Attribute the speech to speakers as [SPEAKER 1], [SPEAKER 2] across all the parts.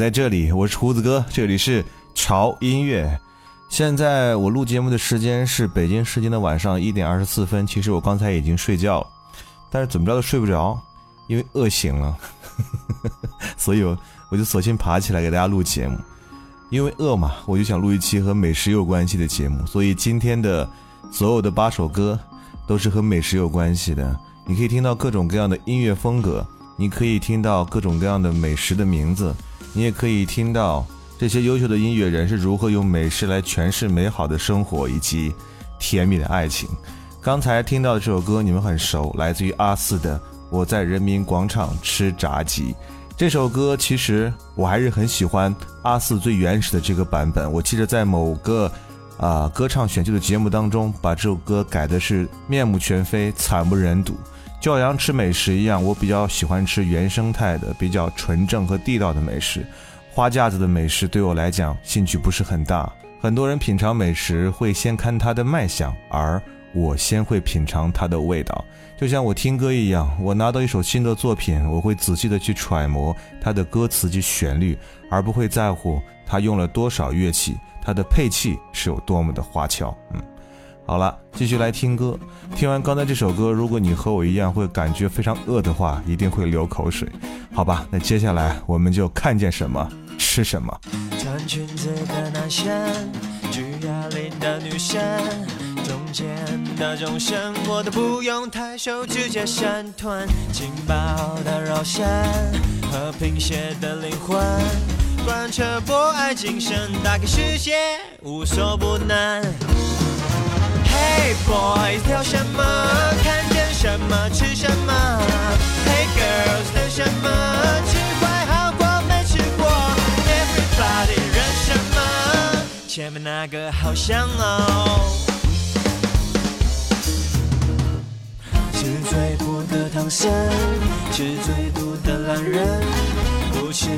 [SPEAKER 1] 在
[SPEAKER 2] 这里，我是胡子哥，这里是潮音乐。现在我录节目的时间是北京时间的晚上一点二十四分。其实我刚才已经睡觉了，但是怎么着都睡不着，因为饿醒了，所以我我就索性爬起来给大家录节目。因为饿嘛，我就想录一期和美食有关系的节目，所以今天的所有的八首歌都是和美食有关系的。你可以听到各种各样的音乐风格，你可以听到各种各样的美食的名字，你也可以听到这些优秀的音乐人是如何用美食来诠释美好的生活以及甜蜜的爱情。刚才听到的这首歌你们很熟，来自于阿四的《我在人民广场吃炸鸡》。
[SPEAKER 1] 这首歌其实我还是很喜欢阿四最原始的这个版本。我记得在某个啊歌唱选秀的节目当中，把这首歌改的是面目全非、惨不忍睹。就好像吃美食一样，我比较喜欢吃原生态的、比较纯正和地道的美食。花架子的美食对我来讲兴趣不是很大。很多人品尝美食会先看它的卖相，而我先会品尝它的味道。就像我听歌一样，我拿到一首新的作品，我会仔细的去揣摩它的歌词及旋律，而不会在乎它用了多少乐器，它的配器是有多么的花俏。嗯。好了，继续来听歌。听完刚才这首歌，如果你和我一样会感觉非常饿的话，一定会流口水。好吧，那接下来我们就看见什么吃什么。
[SPEAKER 3] 穿裙子的男生，举哑铃的女生，中间的众生我都不用抬手直接闪团。劲爆的肉身和贫血的灵魂，贯彻博爱精神，打开世界无所不能。Hey boys，挑什么？看见什么吃什么？Hey girls，等什么？吃坏好过没吃过？Everybody，认什么？前面那个好香哦。吃最苦的唐僧，吃最毒的懒人，不吃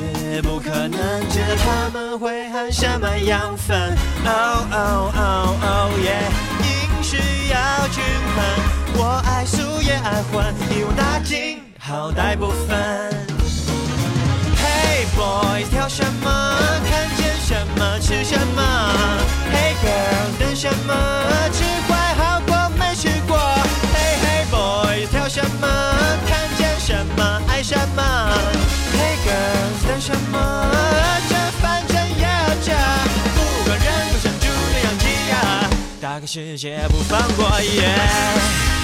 [SPEAKER 3] 不可能，知道他们会喊什么养分？Oh oh oh oh yeah。需要均衡，我爱素也爱荤，一网打尽，好歹不分。Hey boys，挑什么？看见什么吃什么？Hey girl，等什么？吃坏好过没吃过。Hey hey boys，挑什么？世界不放过。Hey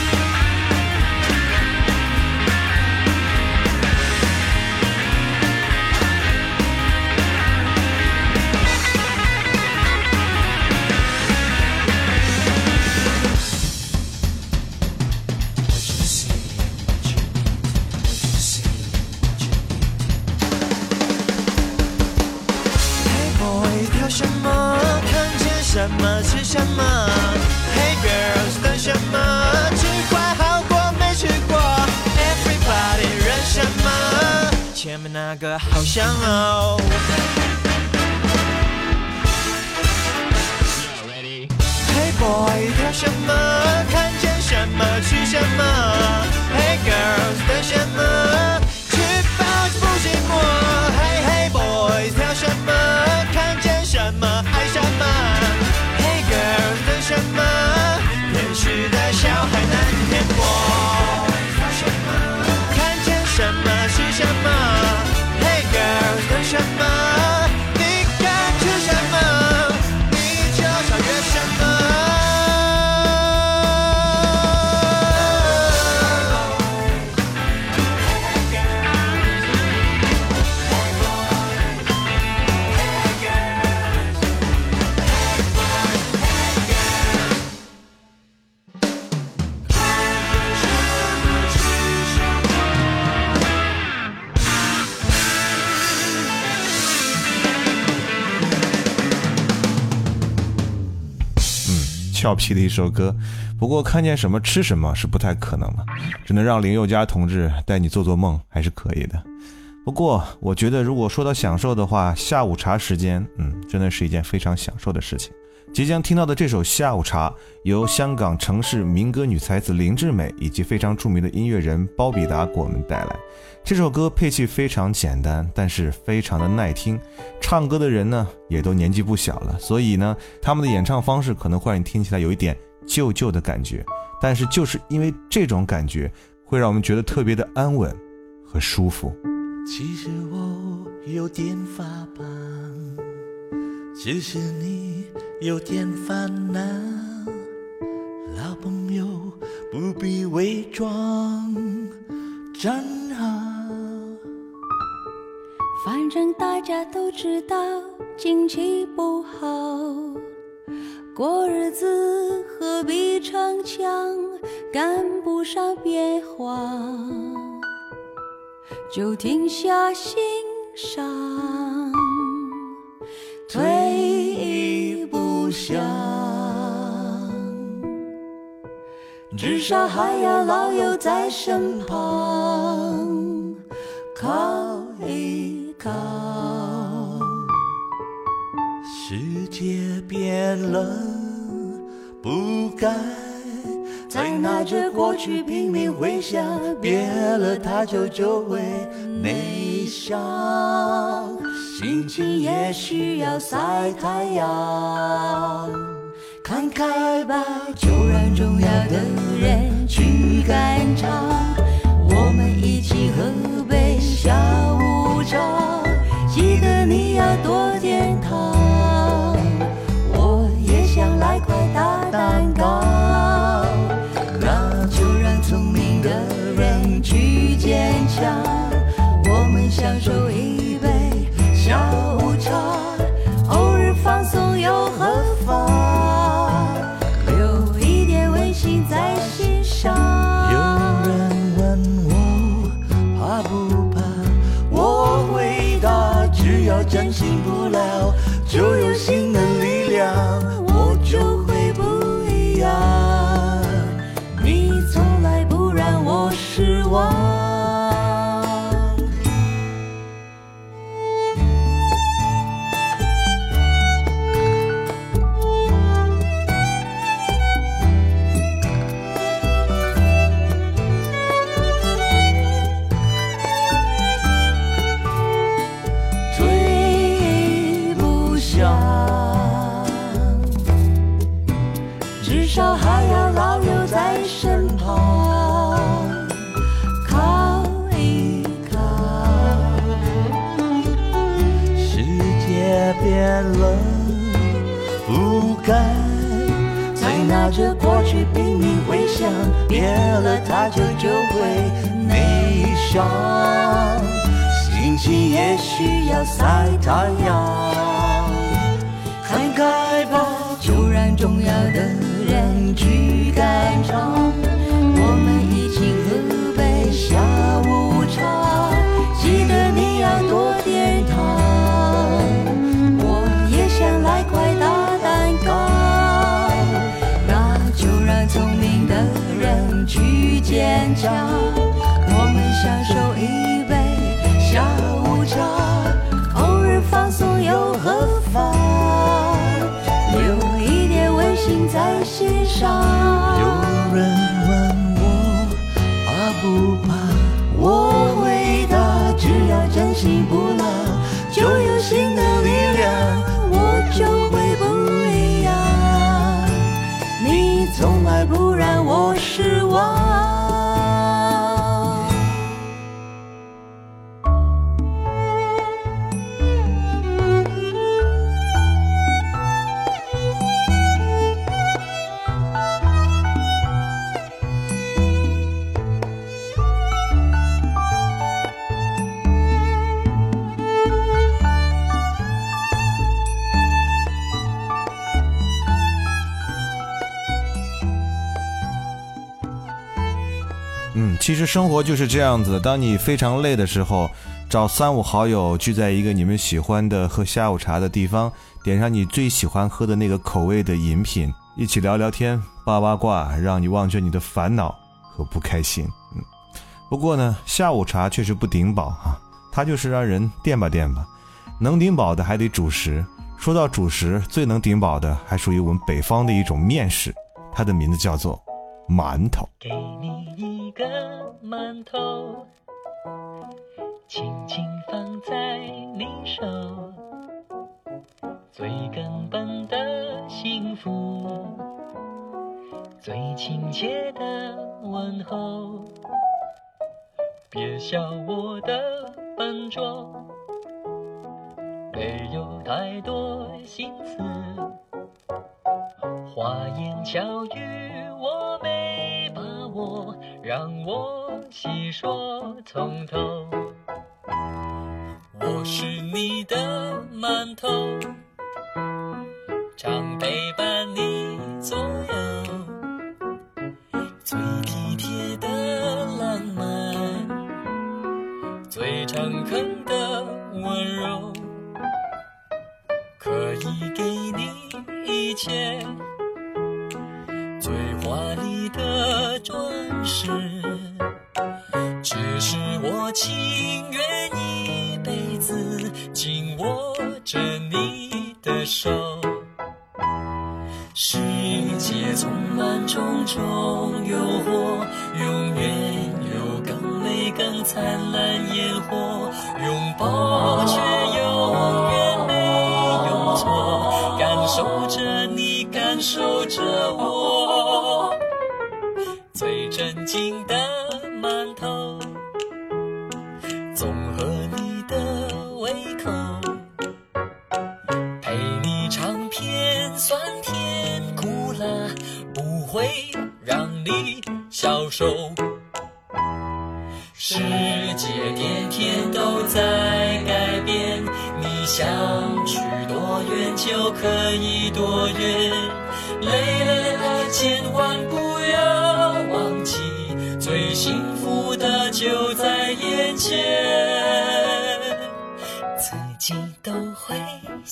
[SPEAKER 1] 俏皮的一首歌，不过看见什么吃什么是不太可能的，只能让林宥嘉同志带你做做梦还是可以的。不过我觉得，如果说到享受的话，下午茶时间，嗯，真的是一件非常享受的事情。即将听到的这首《下午茶》，由香港城市民歌女才子林志美以及非常著名的音乐人包比达给我们带来。这首歌配器非常简单，但是非常的耐听。唱歌的人呢，也都年纪不小了，所以呢，他们的演唱方式可能会让你听起来有一点旧旧的感觉。但是就是因为这种感觉，会让我们觉得特别的安稳和舒服。
[SPEAKER 4] 其实我有点发胖，只是你有点烦恼。老朋友不必伪装，真好。
[SPEAKER 5] 反正大家都知道经济不好，过日子何必逞强，赶不上变化。就停下欣赏，退一步想，至少还要老友在身旁靠一靠。
[SPEAKER 4] 世界变了，不该再拿着过去拼命回想，别了它就就会内伤，心情也需要晒太阳。看开吧，
[SPEAKER 5] 就让重要的人去赶场，我们一起喝杯下午茶。记得你要多点糖，我也想来块大蛋糕。那就让聪明的人去坚强，我们享受一
[SPEAKER 4] 只要真心不了，就有新的力量，
[SPEAKER 5] 方？留一点温馨在心上。
[SPEAKER 1] 其实生活就是这样子。当你非常累的时候，找三五好友聚在一个你们喜欢的喝下午茶的地方，点上你最喜欢喝的那个口味的饮品，一起聊聊天、八八卦，让你忘却你的烦恼和不开心。嗯，不过呢，下午茶确实不顶饱啊，它就是让人垫吧垫吧。能顶饱的还得主食。说到主食，最能顶饱的还属于我们北方的一种面食，它的名字叫做馒头。
[SPEAKER 6] 给你一个馒头，轻轻放在你手，最根本的幸福，最亲切的问候。别笑我的笨拙，没有太多心思。花言巧语我没把握，让我细说从头。我是你的馒头，常陪伴你左右，最体贴的浪漫，最诚恳的温柔，可以给你一切是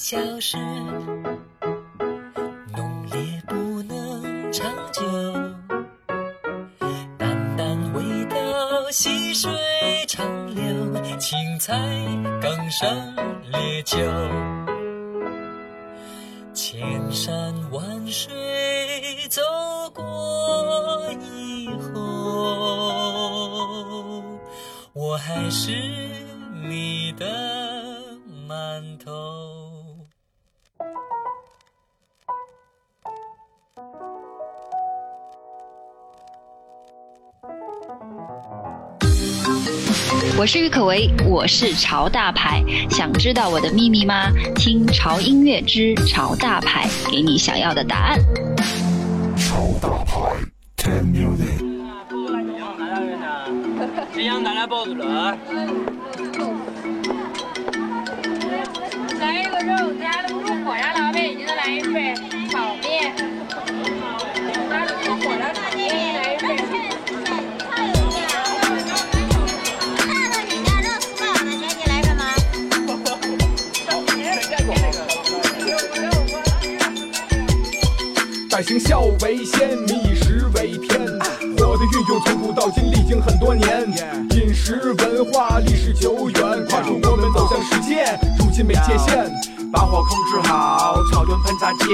[SPEAKER 6] 消失，浓烈不能长久，淡淡味道细水长流，青菜更胜烈酒。千山万水走过以后，我还是你的
[SPEAKER 7] 是郁可唯，我是潮大牌。想知道我的秘密吗？听潮音乐之潮大牌，给你想要的答案。
[SPEAKER 6] 先让大家保住了。
[SPEAKER 8] 来一个肉夹的不是火烧老北京的来一份炒面，
[SPEAKER 9] 为先，民以食为天。火的运用从古到今历经很多年，饮食文化历史久远，跨出国门走向世界，如今没界限。
[SPEAKER 10] 把火控制好，草炖喷炸煎。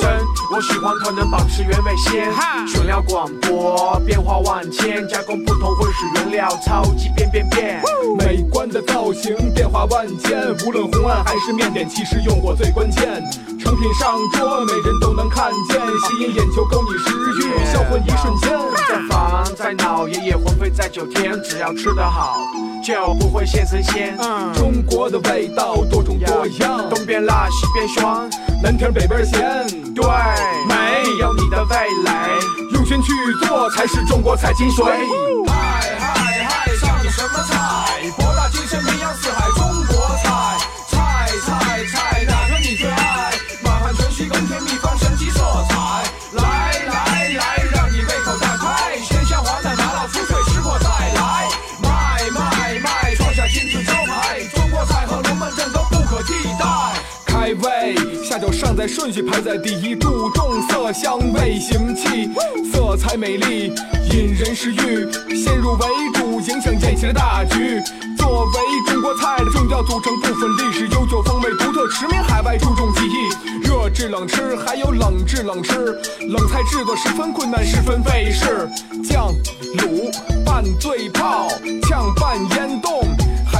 [SPEAKER 10] 真，我喜欢可能保持原味鲜。选料广播，变化万千，加工不同，混使原料，超级变变变。
[SPEAKER 9] 美观的造型变化万千，无论红案还是面点，其实用火最关键。成品上桌，每人都能看见，吸引眼球，勾你食欲，销魂一瞬间。
[SPEAKER 10] 在烦在恼，爷爷魂飞在九天，只要吃得好，就不会现神仙。
[SPEAKER 9] 中国的味道多种多样，
[SPEAKER 10] 东边辣，西边酸，
[SPEAKER 9] 南甜北边咸，
[SPEAKER 10] 对，
[SPEAKER 9] 美
[SPEAKER 10] 有你的味蕾，
[SPEAKER 9] 用心去做才是中国菜精髓。
[SPEAKER 10] 嗨嗨嗨，上的什么菜？博大精深，名扬四海，中国菜。菜菜菜，
[SPEAKER 9] 顺序排在第一，注重色香味形气，色彩美丽，引人食欲，先入为主，影响宴席的大局。作为中国菜的重要组成部分，历史悠久，风味独特，驰名海外，注重技艺。热制冷吃，还有冷制冷吃，冷菜制作十分困难，十分费事。酱、卤、拌、醉泡、炝拌、腌冻，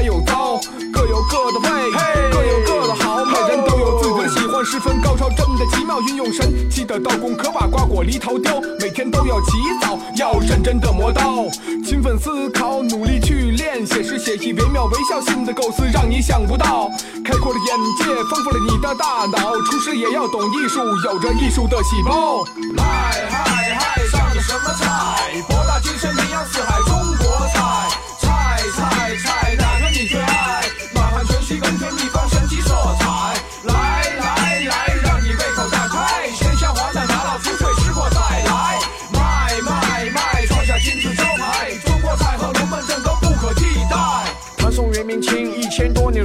[SPEAKER 9] 还有糟，各有各的味，各有各的好，每人都有自己的喜欢，十分高超，真的奇妙，运用神奇的刀工，可把瓜果梨桃雕，每天都要起早，要认真的磨刀，勤奋思考，努力去练，写诗写意，惟妙惟肖，新的构思让你想不到，开阔了眼界，丰富了你的大脑，厨师也要懂艺术，有着艺术的细胞。
[SPEAKER 10] 嗨嗨嗨，上的什么菜？博大精深，名扬四海，中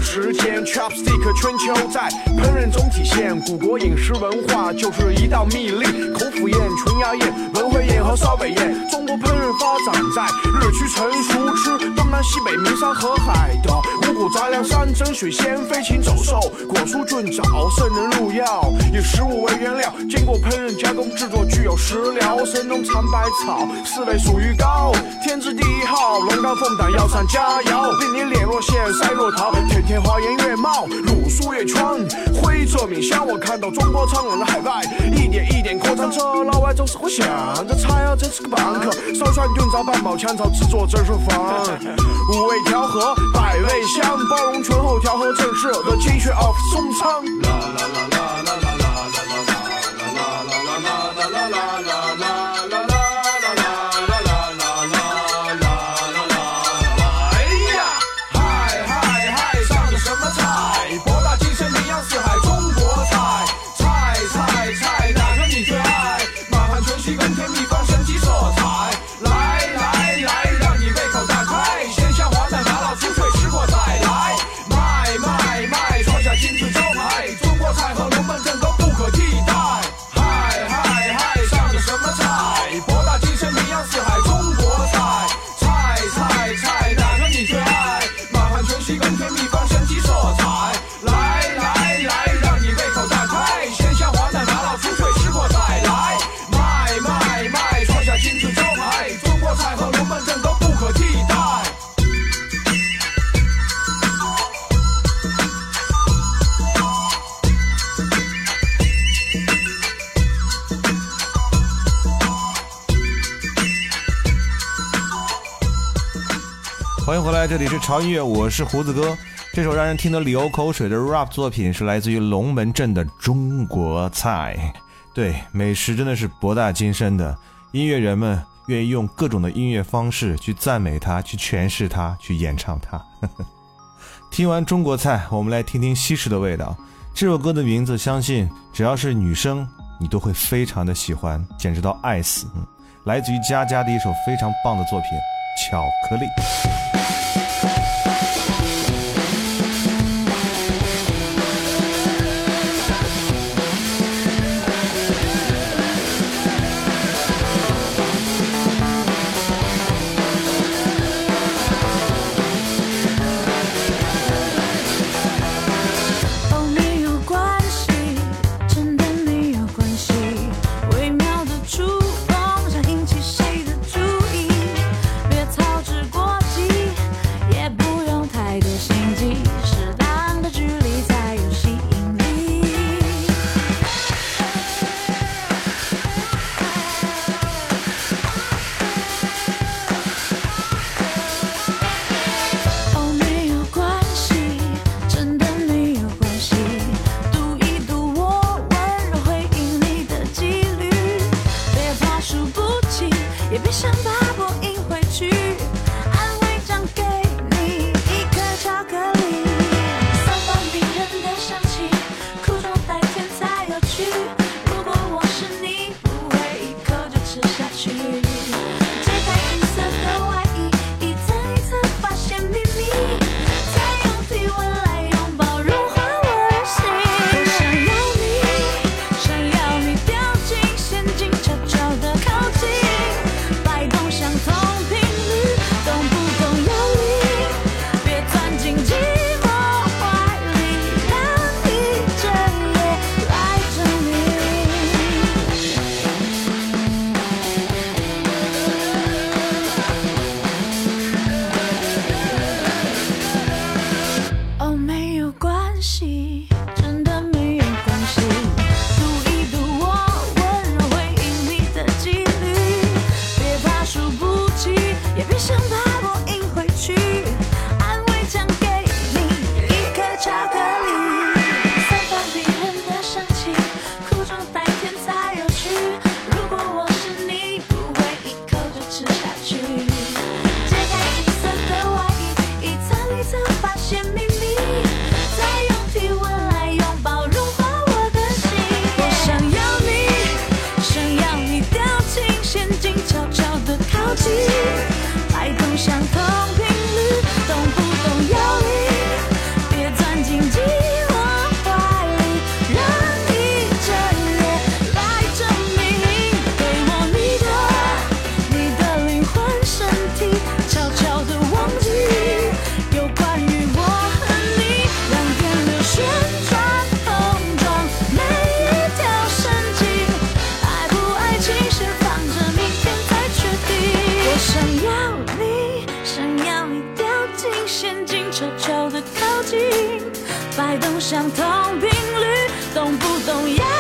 [SPEAKER 10] 时间，chopstick 春秋在烹饪中体现。古国饮食文化就是一道秘令，口府宴、纯鸭宴、文汇宴和烧北宴。中国烹饪发展在日趋成熟，吃西北名山和海的五谷杂粮，山珍水鲜，飞禽走兽，果蔬菌藻，圣人入药，以食物为原料，经过烹饪加工制作，具有食疗。神农尝百草，四类属于高，天之第一号，龙肝凤胆药膳佳肴，令你脸若现，腮若桃，天天花颜月貌，乳酥越川，徽浙闽香。我看到中国苍老的海外，一点一点扩张着，老外总是会想，这菜啊真是个棒客，烧串炖灶半煲炝炒制作真是烦，五味调和，百味香，包容醇厚调和正是的精血 of 松苍。哎
[SPEAKER 11] 这里是潮音乐，我是胡子哥。这首让人听得流口水的 rap 作品是来自于龙门镇的中国菜。对，美食真的是博大精深的，音乐人们愿意用各种的音乐方式去赞美它，去诠释它，去演唱它。听完中国菜，我们来听听西式的味道。这首歌的名字，相信只要是女生，你都会非常的喜欢，简直到爱死。嗯，来自于佳佳的一首非常棒的作品《巧克力》。
[SPEAKER 12] 摆动相同频率动不
[SPEAKER 11] 动呀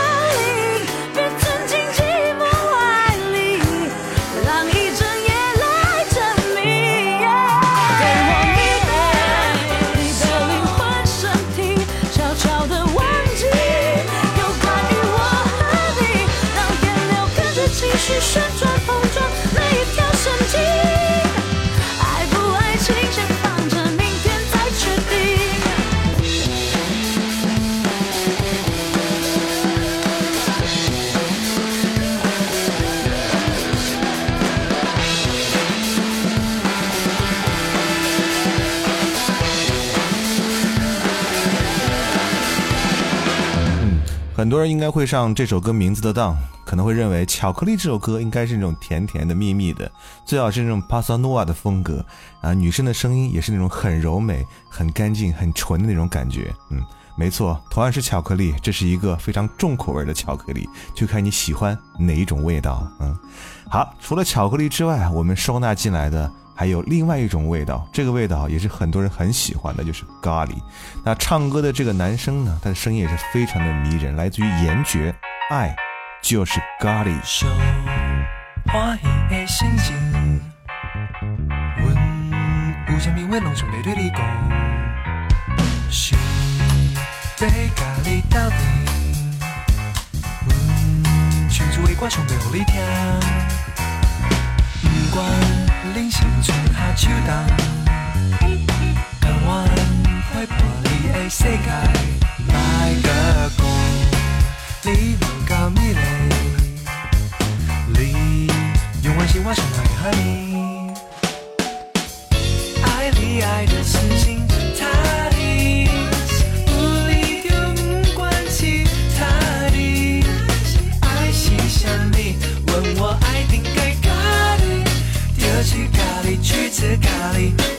[SPEAKER 1] 很多人应该会上这首歌名字的当，可能会认为巧克力这首歌应该是那种甜甜的、蜜蜜的，最好是那种帕萨诺瓦的风格。啊，女生的声音也是那种很柔美、很干净、很纯的那种感觉。嗯，没错，同样是巧克力，这是一个非常重口味的巧克力，就看你喜欢哪一种味道。嗯。好，除了巧克力之外，我们收纳进来的。还有另外一种味道，这个味道也是很多人很喜欢的，就是咖喱。那唱歌的这个男生呢，他的声音也是非常的迷人，来自于颜爵，爱就是咖喱。
[SPEAKER 13] 不管人生剩下手นช愿นห你的世界อดั你แต่来，你永远是我最爱，Honey To Cali.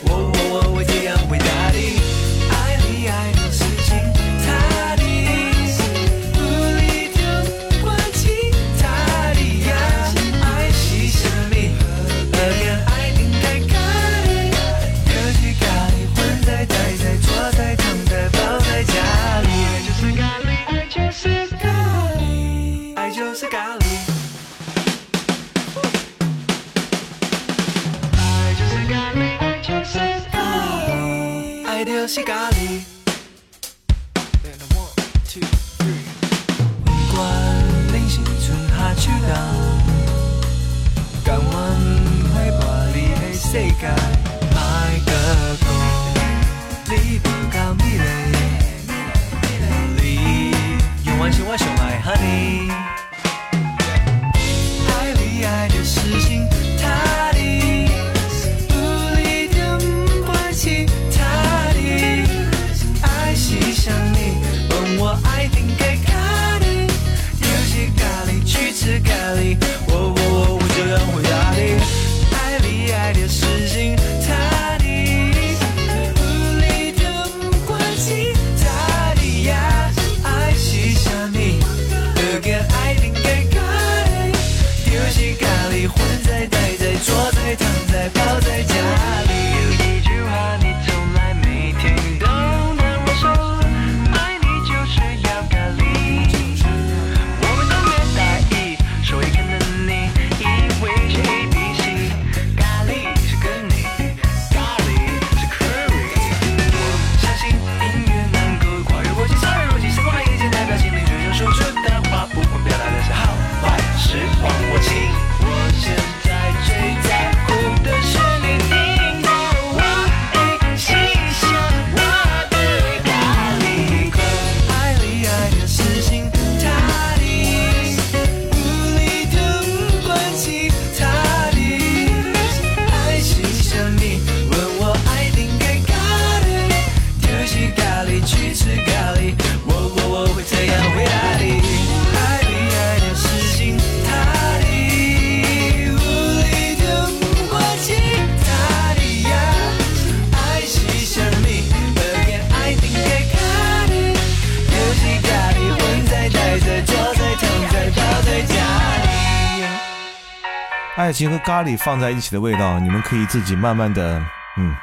[SPEAKER 13] 爱情
[SPEAKER 1] 和咖喱放在一起的味道你们可以自己慢慢的嗯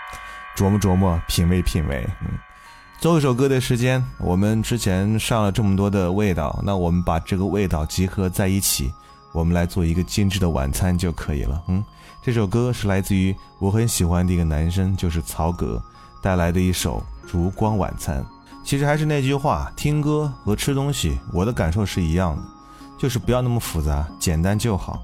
[SPEAKER 1] 琢磨琢磨品味品味。嗯最后一首歌的时间我们之前上了这么多的味道那我们把这个味道集合在一起我们来做一个精致的晚餐就可以了。嗯这首歌是来自于我很喜欢的一个男生就是曹格带来的一首烛光晚餐。其实还是那句话听歌和吃东西我的感受是一样的就是不要那么复杂简单就好。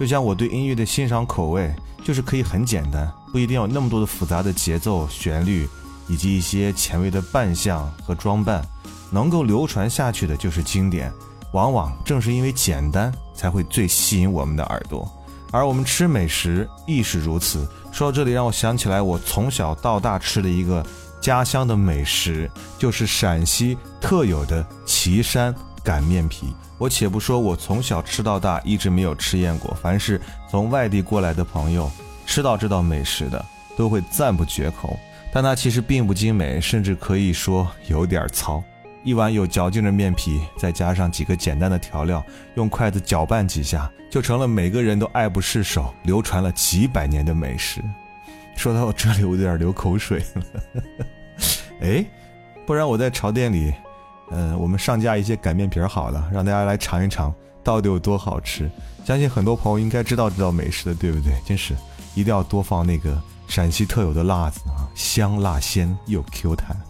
[SPEAKER 1] 就像我对音乐的欣赏口味，就是可以很简单，不一定要有那么多的复杂的节奏、旋律。以及一些前卫的扮相和装扮，能够流传下去的就是经典。往往正是因为简单，才会最吸引我们的耳朵。而我们吃美食亦是如此。说到这里，让我想起来我从小到大吃的一个家乡的美食，就是陕西特有的岐山擀面皮。我且不说我从小吃到大，一直没有吃厌过。凡是从外地过来的朋友，吃到这道美食的，都会赞不绝口。但它其实并不精美，甚至可以说有点糙。一碗有嚼劲的面皮，再加上几个简单的调料，用筷子搅拌几下，就成了每个人都爱不释手、流传了几百年的美食。说到这里，我有点流口水了。哎，不然我在潮店里，嗯，我们上架一些擀面皮儿好了，让大家来尝一尝到底有多好吃。相信很多朋友应该知道这道美食的，对不对？真是一定要多放那个。陕西特有的辣子啊，香辣鲜又 Q 弹。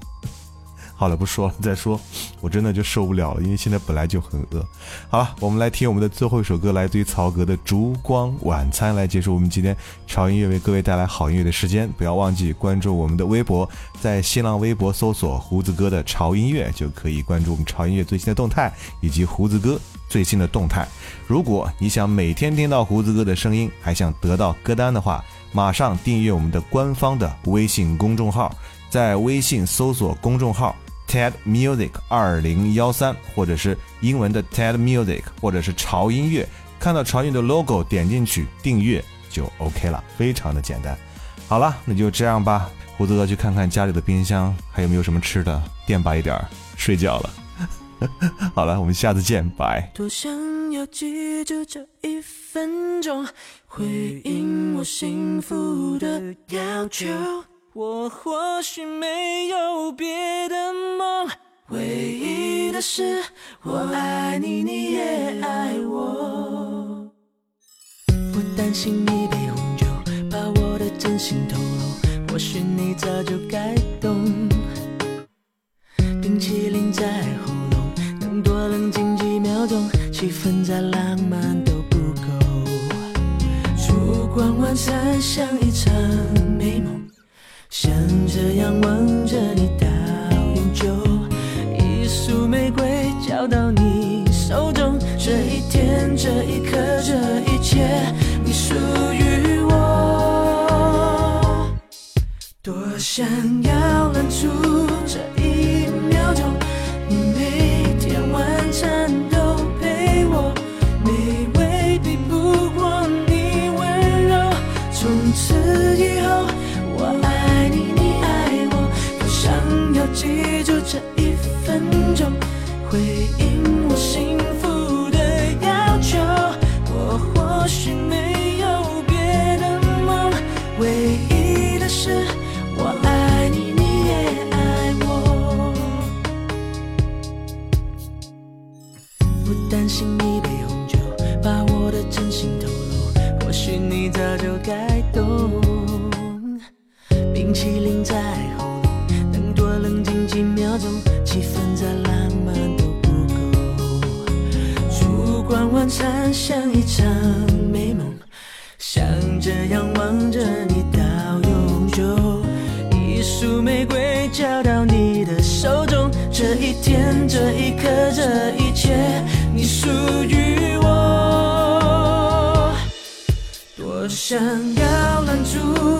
[SPEAKER 1] 好了，不说了，再说我真的就受不了了，因为现在本来就很饿。好了，我们来听我们的最后一首歌，来自于曹格的《烛光晚餐》，来结束我们今天潮音乐为各位带来好音乐的时间。不要忘记关注我们的微博，在新浪微博搜索“胡子哥的潮音乐”就可以关注我们潮音乐最新的动态以及胡子哥最新的动态。如果你想每天听到胡子哥的声音，还想得到歌单的话，马上订阅我们的官方的微信公众号，在微信搜索公众号 TED Music 二零幺三，或者是英文的 TED Music，或者是潮音乐，看到潮音的 logo，点进去订阅就 OK 了，非常的简单。好了，那就这样吧，胡子哥去看看家里的冰箱还有没有什么吃的，垫吧一点儿，睡觉了。好了，我们下次见，拜。
[SPEAKER 13] 多想要记住这一分钟，回应我幸福的要求。我或许没有别的梦，唯一的是我爱你，你也爱我。不担心一杯红酒把我的真心透露，或许你早就该懂。冰淇淋在喉咙，能多冷静几秒钟，气氛再浪漫都不够。烛光晚餐像一场，想这样望着你到永久。一束玫瑰交到你手中，这一天，这一刻，这一切，你属于我。多想要这一分钟，回应我幸福的要求。我或许没有别的梦，唯一的是我爱你，你也爱我。不担心一杯红酒把我的真心透露，或许你早就该光晚餐像一场美梦，想这样望着你到永久。一束玫瑰交到你的手中，这一天，这一刻，这一切，你属于我。多想要拦住